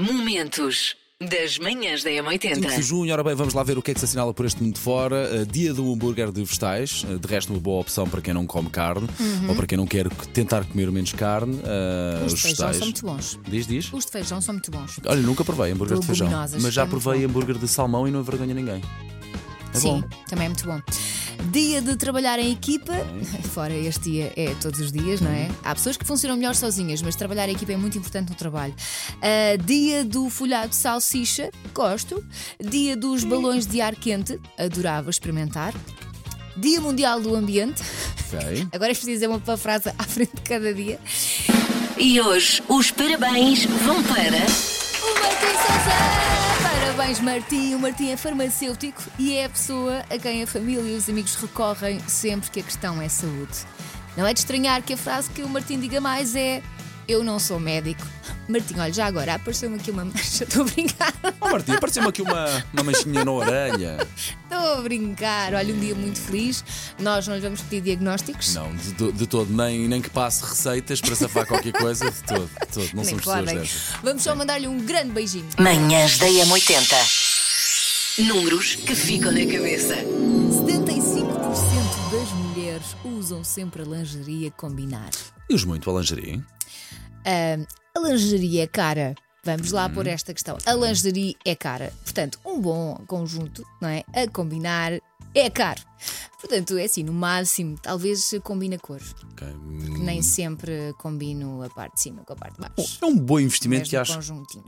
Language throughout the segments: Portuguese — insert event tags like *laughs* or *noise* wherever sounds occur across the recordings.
Momentos das manhãs da 5 de M80. junho, ora bem, vamos lá ver o que é que se assinala por este mundo de fora. Uh, dia do hambúrguer de vegetais. Uh, de resto, uma boa opção para quem não come carne ou para quem não quer tentar comer menos carne. Uh, Os de feijão são muito bons. Diz, diz. Os de feijão são muito bons. Olha, nunca provei hambúrguer de feijão. Mas já é provei hambúrguer de salmão e não envergonha ninguém. É Sim, bom. também é muito bom. Dia de trabalhar em equipa, *laughs* fora este dia é todos os dias, não é? Há pessoas que funcionam melhor sozinhas, mas trabalhar em equipa é muito importante no trabalho. Ah, dia do folhado de salsicha, gosto. Dia dos balões de ar quente, adorava experimentar. Dia Mundial do Ambiente, Ok. *laughs* agora é preciso dizer uma frase à frente de cada dia. E hoje os parabéns vão para. O Martim Sousa! Parabéns, Martim. O Martim é farmacêutico e é a pessoa a quem a família e os amigos recorrem sempre que a questão é saúde. Não é de estranhar que a frase que o Martim diga mais é: Eu não sou médico. Martim, olha, já agora apareceu-me aqui uma mancha. *laughs* Estou a brincar. Oh, Martim, apareceu-me aqui uma, uma manchinha na orelha. Estou a brincar. Olha, um dia muito feliz. Nós não lhe vamos pedir diagnósticos. Não, de, de- de todo, nem, nem que passe receitas para safar qualquer coisa, de todo, de todo. Não Nem somos lá pessoas. Vamos só mandar-lhe um grande beijinho. Manhãs da M80. Números que ficam na cabeça. 75% das mulheres usam sempre a lingerie a combinar. E os muito a lingerie? Ah, a lingerie é cara. Vamos lá Uhum. pôr esta questão. A lingerie é cara. Portanto, um bom conjunto, não é? A combinar é caro. Portanto, é assim, no máximo, talvez combine a cor. Ok. Nem sempre combino a parte de cima com a parte de Bom, baixo. é um bom investimento no acho.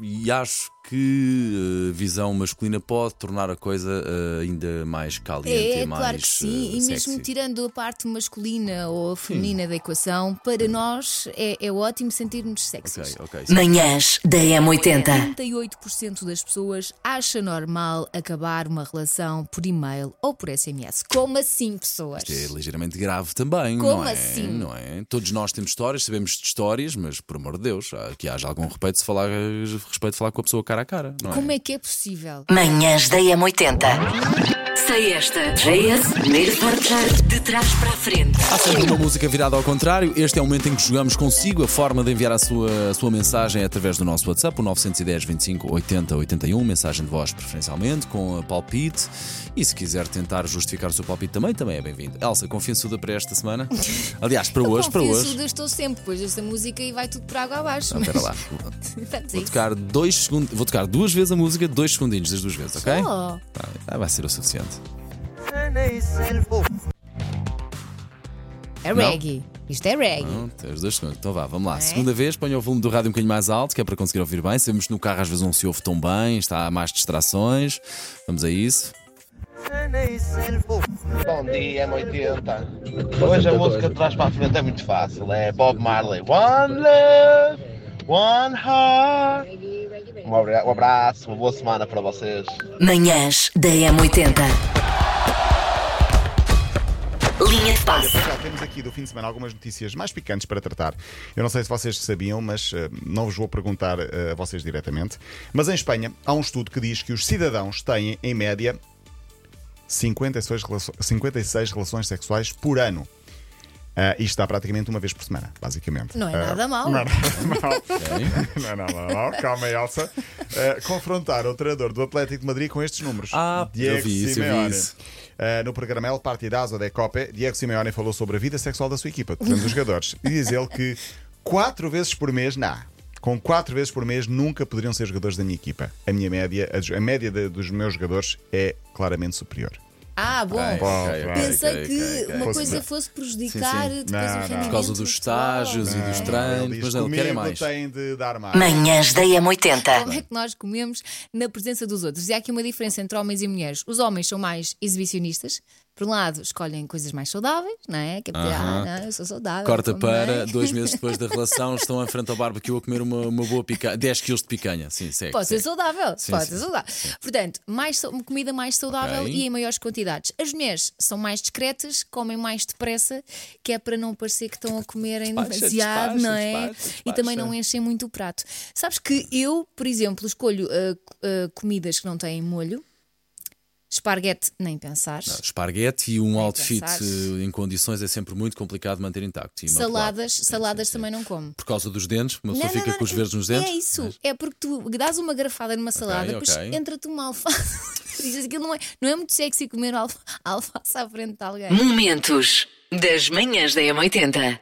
E acho que a visão masculina pode tornar a coisa eh, ainda mais caliente É, e mais claro que sim. eh, e sexy. mesmo tirando a parte masculina ou feminina da equação, para nós é, é ótimo sentir-nos sexys. Ok, ok. sim. Manhãs da M80. 38% das pessoas acha normal acabar uma relação por e-mail ou por SMS. Como assim, pessoas? Isto é ligeiramente grave também, Como não é? assim? Não é? Todos nós temos histórias, sabemos de histórias, mas por amor de Deus, há- que haja algum respeito de falar, respeito de falar com a pessoa cara a cara, não é? Como é que é possível? Manhãs da M80. Sei esta. JS, primeiro forte de trás para a frente. Há sempre uma música virada ao contrário. Este é o momento em que jogamos consigo. A forma de enviar a sua, a sua mensagem é através do nosso WhatsApp, o 910 25 80 81. Mensagem de voz, preferencialmente, com a palpite. E se quiser tentar justificar o seu palpite também, também é bem-vindo. Elsa, confiançuda para esta semana? Aliás, para hoje, para hoje. Confiançuda estou sempre depois desta música e vai tudo por água abaixo. Não, espera lá. *laughs* Vamos a Vou tocar, dois segundos, vou tocar duas vezes a música, dois segundinhos das duas vezes, ok? Só. Ah, vai ser o suficiente. É Não? reggae. Isto é reggae. Os dois segundos. Então vá, vamos lá. É? Segunda vez, ponha o volume do rádio um bocadinho mais alto, que é para conseguir ouvir bem. Sabemos que no carro às vezes não se ouve tão bem, está há mais distrações. Vamos a isso. Bom dia, M80. Hoje a música de trás para a frente é muito fácil. É Bob Marley. One love, one heart. Um abra- abraço, uma boa semana para vocês. Manhãs da M80. Linha de passe. Já temos aqui do fim de semana algumas notícias mais picantes para tratar. Eu não sei se vocês sabiam, mas eh, não vos vou perguntar eh, a vocês diretamente. Mas em Espanha há um estudo que diz que os cidadãos têm, em média, 56, relaço- 56 relações sexuais por ano. Ah, isto dá praticamente uma vez por semana, basicamente. Não é nada mau. Não é nada *laughs* mau. Não é nada mau. Calma, Elsa. Ah, confrontaram o treinador do Atlético de Madrid com estes números. Ah, eu vi isso, eu vi Simeone. isso. Uh, no programa El Partidazo de Copa, Diego Simeone falou sobre a vida sexual da sua equipa, portanto, dos jogadores. E diz ele que quatro vezes por mês, não. Com quatro vezes por mês nunca poderiam ser jogadores da minha equipa. A minha média, a, a média de- dos meus jogadores é claramente superior. Ah, bom. Ok, ok, ok, Pensei ok, que uma coisa fosse prejudicar Sim, sim. depois Não, o não. rendimento. Por causa do dos estágios e dos treinos, mas não, querem "Comigo mais. tem de dar mais. Manhãs da M80. Como é que nós comemos na presença dos outros? E há aqui uma diferença entre homens e mulheres. Os homens são mais exibicionistas. Por um lado, escolhem coisas mais saudáveis, não é? Que é para, Aham. ah, não, eu sou saudável. Corta para dois meses depois da *laughs* relação, estão em frente ao barbecue a comer uma, uma boa picanha, 10 quilos de picanha. Sim, segue. Pode ser saudável, Sim, pode sim, ser sim. saudável. Portanto, mais, comida mais saudável Ok. e em maiores quantidades. As mulheres são mais discretas, comem mais depressa, que é para não parecer que estão a comerem Despacha, demasiado, despacha, não é? despacha, E também despacha. não enchem muito o prato. Sabes que eu, por exemplo, escolho ah, ah, comidas que não têm molho. Esparguete, nem pensar. Esparguete e um outfit pensar. eh, em condições é sempre muito complicado manter intacto. e. Saladas, Sim, saladas sim, sim. também não como. Por causa dos dentes, uma pessoa Não, não, fica não, com os não, verdes nos não dentes. É isso, é porque tu dás uma garfada numa salada, depois ok. entra-te uma alface. *laughs* Dizes aquilo não é, não é muito sexy comer alfa- alface à frente de alguém. Momentos das manhãs da M80.